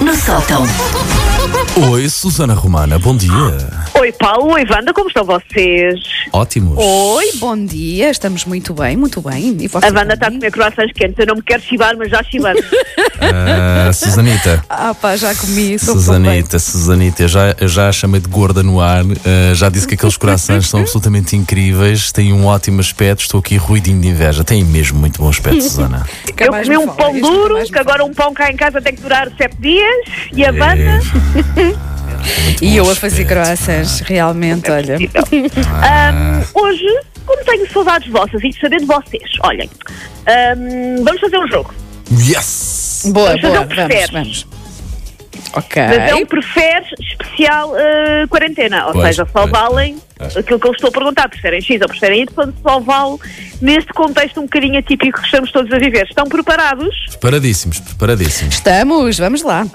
No sótão. Oi, Susana Romana, bom dia. Oi Paulo, oi Wanda, como estão vocês? Ótimos. Oi, bom dia, estamos muito bem, muito bem. E A Wanda está a comer croissants quentes, eu não me quero chivar, mas já chivamos. Ah, Susanita. Ah pá, já comi, sou Susanita, Susanita, eu já, eu já a chamei de gorda no ar, ah, já disse que aqueles corações são absolutamente incríveis, têm um ótimo aspecto, estou aqui ruidinho de inveja. Têm mesmo muito bom aspecto, Susana. eu comi um pão duro, que agora um pão cá em casa tem que durar sete dias, e a Wanda... E eu a fazer croissants, realmente, olha. Ahm, hoje, como tenho saudades vossas e de saber de vocês, olhem, ahm, vamos fazer um jogo. Yes! Boa, Vamos fazer boa, um vamos, vamos. Ok. Mas é um preferes especial ah, quarentena, ou Pois, seja, só pois, valem pois. aquilo que eu estou a perguntar, preferem X ou preferem Y, só vale neste contexto um bocadinho atípico que estamos todos a viver. Estão preparados? Preparadíssimos, preparadíssimos. Estamos, vamos lá.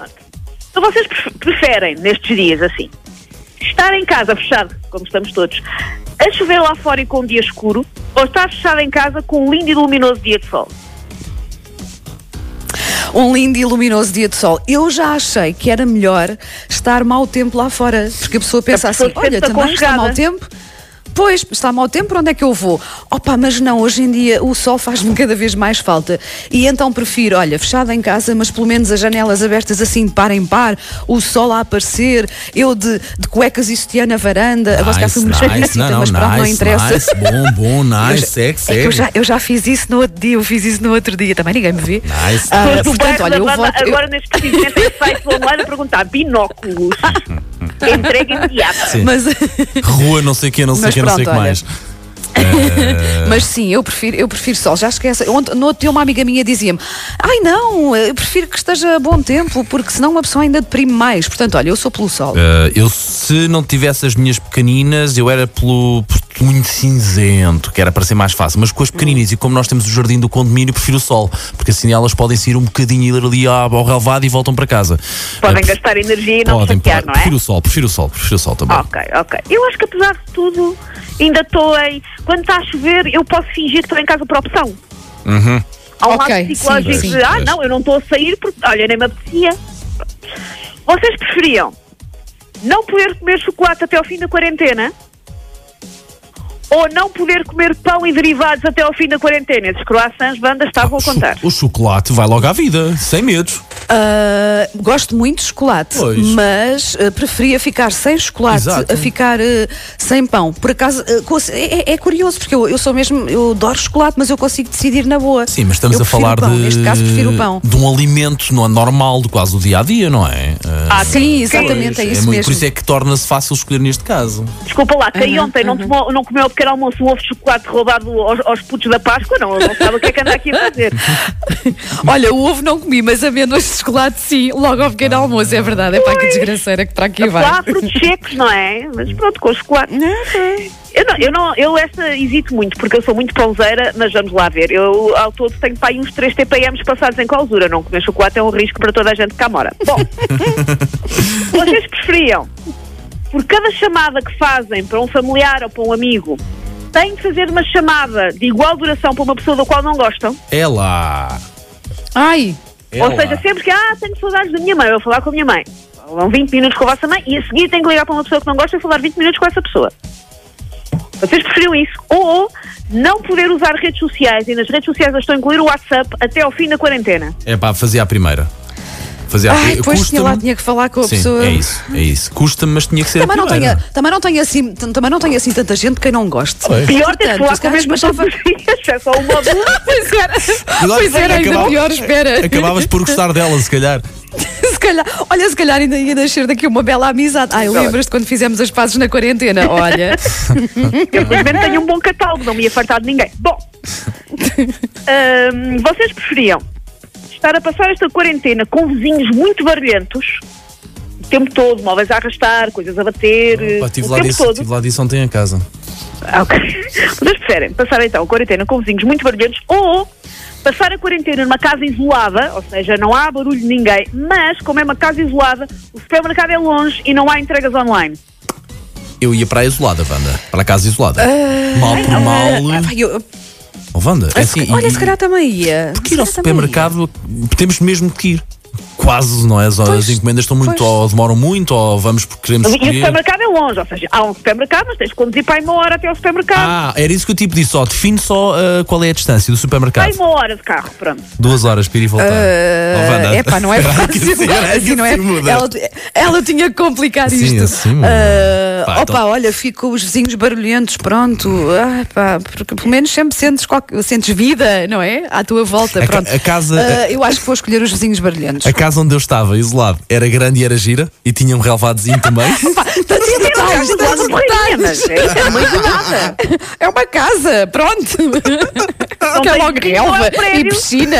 Então vocês pref- preferem, nestes dias assim, estar em casa fechado, como estamos todos, a chover lá fora e com um dia escuro, ou estar fechado em casa com um lindo e luminoso dia de sol? Um lindo e luminoso dia de sol. Eu já achei que era melhor estar mau tempo lá fora, porque a pessoa pensa A pessoa assim: olha, também está mau tempo. Pois, está mau tempo, para onde é que eu vou? Opa, mas não, hoje em dia o sol faz-me cada vez mais falta. E então prefiro, olha, fechada em casa, mas pelo menos as janelas abertas assim de par em par, o sol a aparecer, eu de, de cuecas e sutiã na varanda. Agora se calhar fui muito nice, explícita, não, mas não, pronto, não nice, interessa. nice, bom, bom, nice, segue, é eu já, eu já fiz isso no outro dia, eu fiz isso no outro dia, também ninguém me vê. Nice. Ah, portanto, olha, eu voto. eu- agora neste precisamente em site online a perguntar binóculos. Entrega imediata. Sim. mas, Rua, não sei o que, não sei o que, não sei o que mais. mas sim, eu prefiro, eu prefiro sol. Já esquece. Ontem, no outro dia, uma amiga minha dizia-me: Ai não, eu prefiro que esteja bom tempo, porque senão uma pessoa ainda deprime mais. Portanto, olha, eu sou pelo sol. Uh, eu, se não tivesse as minhas pequeninas, eu era pelo por muito cinzento, que era para ser mais fácil. Mas com as pequeninas, e como nós temos o jardim do condomínio, prefiro o sol, porque assim elas podem sair um bocadinho ir ali ao relevado e voltam para casa. Podem Uh, gastar energia e não podem, chatear, podem. não é? Prefiro o sol, prefiro o sol, prefiro o sol também. Ok, ok. Eu acho que apesar de tudo, ainda estou em. Quando está a chover, eu posso fingir que estou em casa por opção. Uhum. Há um Ok, lado psicológico sim, de, sim. ah, não, eu não estou a sair porque, olha, nem me apetecia. Vocês preferiam não poder comer chocolate até ao fim da quarentena ou não poder comer pão e derivados até ao fim da quarentena? Esses croissants, banda, estavam a Cho- contar. O chocolate vai logo à vida, sem medos. Ah, gosto muito de chocolate, Pois. mas ah, preferia ficar sem chocolate Exato. a ficar ah, sem pão. Por acaso, ah, cons- é, é- é curioso, porque eu, eu sou mesmo, eu adoro chocolate, mas eu consigo decidir na boa. Sim, mas estamos Eu a falar pão. de, Neste caso, prefiro o pão. de um alimento não é normal, de quase o dia a dia, não é? Uh, Ah, Sim, exatamente, é pois, isso muito- mesmo. Por isso é que torna-se fácil escolher neste caso. Desculpa lá, quem Aham, ontem não, tomou, não comeu pequeno almoço um ovo de chocolate roubado aos, aos putos da Páscoa, não, eu não sabe o que é que anda aqui a fazer. Olha, o ovo não comi, mas amêndoas de chocolate sim, logo ao pequeno almoço, é verdade. É para que desgraceira que para aqui vai. Lá há frutos secos, não é? Mas pronto, com chocolate. Eu não, eu não, eu essa hesito muito, porque eu sou muito pãozeira, mas vamos lá ver. Eu ao todo tenho para aí uns 3 TPMs passados em clausura. Não comer chocolate é um risco para toda a gente que cá mora. Bom, vocês preferiam, por cada chamada que fazem para um familiar ou para um amigo, têm de fazer uma chamada de igual duração para uma pessoa da qual não gostam? É lá. Ai, É Ou lá. seja, sempre que, ah, tenho saudades da minha mãe, eu vou falar com a minha mãe. Vão 20 minutos com a vossa mãe e a seguir tenho que ligar para uma pessoa que não gosta e falar 20 minutos com essa pessoa. Vocês preferiam isso? Ou não poder usar redes sociais e nas redes sociais eu estou a incluir o WhatsApp até ao fim da quarentena? É pá, fazia a primeira. Fazia a ai, primeira. pois tinha lá, tinha que falar com a Sim, pessoa. é isso, é isso. Custa-me, mas tinha que ser Também a não, tenho, também, não tenho assim, também não tenho assim tanta gente que não goste. Pois. Pior ter que falar com a mesma pessoa é só uma. Pois era, pois era ainda pior, espera. Acabavas por gostar dela, se calhar. Se calhar, olha, se calhar ainda ia nascer daqui uma bela amizade. Ai, lembras-te quando fizemos as pazes na quarentena? Olha. Eu, felizmente, tenho um bom catálogo, não me ia fartar de ninguém. Bom, hum, vocês preferiam estar a passar esta quarentena com vizinhos muito barulhentos, o tempo todo, móveis a arrastar, coisas a bater, Pá, o tive, lá tempo disso, todo. tive lá disso ontem em casa. Ah, ok. Vocês preferem passar então a quarentena com vizinhos muito barulhentos ou passar a quarentena numa casa isolada, ou seja, não há barulho de ninguém, mas como é uma casa isolada, o supermercado é longe e não há entregas online. Eu ia para a isolada, Wanda. Para a casa isolada. Ah, mal por mal. Eu- Oh, Wanda, é assim. olha, e- se calhar também ia. Porque ir ao supermercado temos mesmo que ir. quase, não é? As, as Pois, encomendas estão muito, pois. ou demoram muito, ou vamos porque queremos E o supermercado é longe, ou seja, há um supermercado, mas tens de conduzir para aí uma hora até ao supermercado. Ah, era isso que o tipo disse, ó, define só ah, qual é a distância do Para supermercado. aí uma hora de carro, pronto. Duas horas para ir e voltar. Oh, Wanda. É pá, não é fácil. assim, não é. Ela, ela tinha que complicar Sim, isto. assim muda. Pá, opa, então- olha, fico os vizinhos barulhentos, pronto. Ah, pá, porque pelo menos sempre sentes, qualquer, sentes vida, não é? À tua volta, A ca- pronto. a casa- Ah, eu acho que vou escolher os vizinhos barulhentos. A casa onde eu estava, isolado, era grande e era gira e tinha um relevadozinho também. Pá, tantos detalhes, Sim, tantos detalhes. é- é. É uma casa, pronto. que é logo é relva e piscina.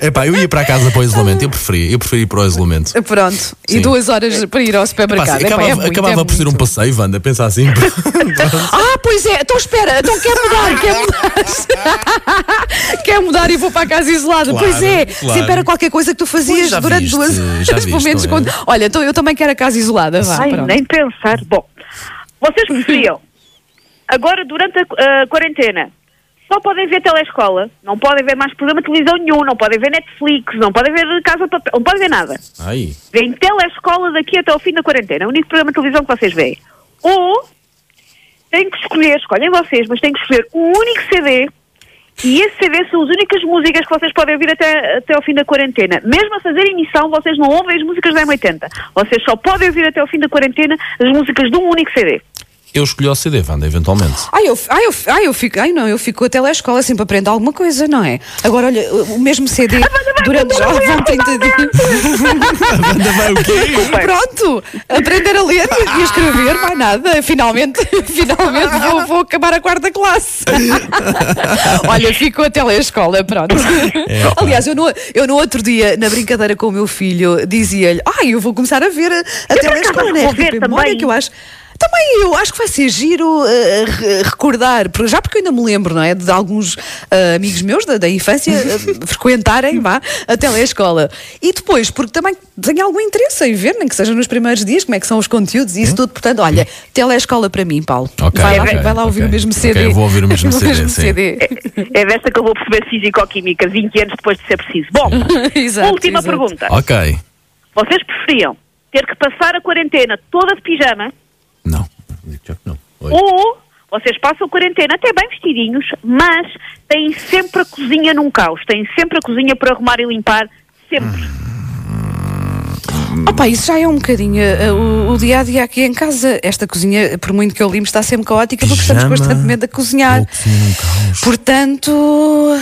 É epá, eu ia para a casa para o isolamento, eu preferia, eu preferia ir para o isolamento. Pronto. Sim. E duas horas para ir ao supermercado. Epá, acabava é muito, acabava é por ser um muito. passeio, Wanda, pensa assim. Ah, pois é, então espera, então quer mudar, quer mudar. quer mudar e vou para a casa isolada. Claro, pois é, claro. sempre era qualquer coisa que tu fazias durante viste, duas horas, pelo menos. é? quando- Olha, então eu também quero a casa isolada. Vá, Ai, nem pensar. Bom, vocês preferiam, agora durante a, a quarentena, só podem ver telescola, não podem ver mais programa de televisão nenhum, não podem ver Netflix, não podem ver Casa de Papel, não podem ver nada. Ai, Vêm telescola daqui até ao fim da quarentena, é o único programa de televisão que vocês veem. Ou têm que escolher, escolhem vocês, mas têm que escolher um único CD e esse CD são as únicas músicas que vocês podem ouvir até, até ao fim da quarentena. Mesmo a fazer emissão, vocês não ouvem as músicas da M80. Vocês só podem ouvir até ao fim da quarentena as músicas de um único CD. Eu escolhi o CD, Wanda, eventualmente. Ai, eu, ai, eu, ai, eu fico, ai, não, eu fico até lá à escola sempre aprendo alguma coisa, não é? Agora, olha, o mesmo CD durante já vão 30 dias. Wanda vai o quê? Pronto, aprender a ler e a escrever, mais nada. Finalmente, finalmente vou, vou acabar a quarta classe. Olha, fico até lá à escola, pronto. É. Aliás, eu no, eu no outro dia, na brincadeira com o meu filho, dizia-lhe: Ai, eu vou começar a ver a, a telescola na vou ver RTP Memória, também. que eu acho. Também eu acho que vai ser giro re- recordar, já porque eu ainda me lembro, não é? De alguns eh, amigos meus da, da infância eh, frequentarem vá, a telescola. E depois, porque também tenho algum interesse em ver, nem que seja nos primeiros dias, como é que são os conteúdos e isso tudo. Portanto, olha, telescola para mim, Paulo. Ok, vai, lá, ok, vai lá ouvir ok. o mesmo CD. eu vou ouvir o mesmo CD, sim. CD. É desta que eu vou perceber Físico-Química 20 anos depois de ser preciso. Bom, Exato, última exato. pergunta. Ok. Vocês preferiam ter que passar a quarentena toda de pijama Não. Digo já que não. Oi. ou vocês passam a quarentena até bem vestidinhos, mas têm sempre a cozinha num caos, têm sempre a cozinha para arrumar e limpar, sempre. Opa, isso já é um bocadinho eh, o, o dia a dia aqui em casa. Esta cozinha, por muito que eu limpe, está sempre caótica porque estamos constantemente a cozinhar. ou cozinha num caos. Portanto,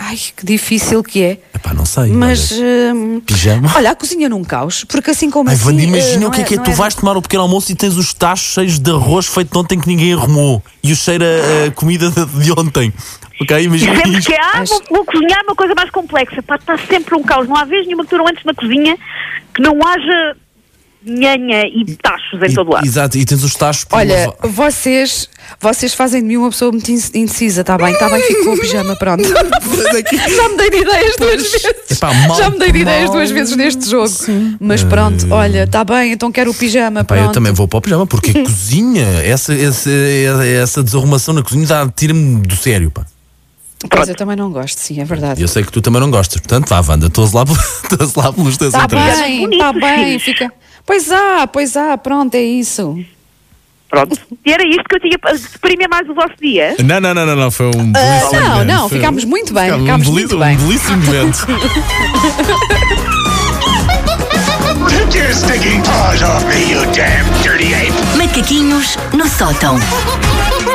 ai, que difícil que é. Epá, não sei. Mas, olha. hum, Pijama? olha, a cozinha num caos, porque assim como Ai, assim. Wanda, eh, imagina não o que é que é. Tu vais tomar o pequeno almoço e tens os tachos cheios de arroz feito de ontem que ninguém arrumou. E o cheiro a a comida de de ontem. Ok? Imagina sempre isto. que Acho- vou, vou cozinhar uma coisa mais complexa, pá, está sempre um caos. Não há vez nenhuma que tu não entres na cozinha que não haja nhanha e tachos em E- todo lado. Exato, e tens os tachos por Olha, lavar. vocês, vocês fazem de mim uma pessoa muito in- indecisa, está bem? Está bem, fico com o pijama, pronto. Já me dei de ideias duas vezes. Epá, mal Já me dei de que ideias mal. duas vezes neste jogo. Mas pronto, olha, está bem, então quero o pijama. Pá, Pronto. eu também vou para o pijama, porque a cozinha, essa, essa, essa desarrumação na cozinha tira-me do sério, pá. Pois eu também não gosto, sim, é verdade. Eu sei que tu também não gostas, portanto, vá, Wanda, estou lá, lá pelos teus Está interesses. Tá bem, Bonito, está bem, filhos. fica. Pois há, pois há, pronto, é isso. Pronto. E era isto que eu tinha para deprimir mais o vosso dia. Não, não, não, não, não, foi um belíssimo Ah, não, momento, não, foi ficámos muito bem, ficámos ficámos um muito belíssimo- bem. Um belíssimo momento. Take your stinking paws off me, you damn dirty ape! Macaquinhos no sótão.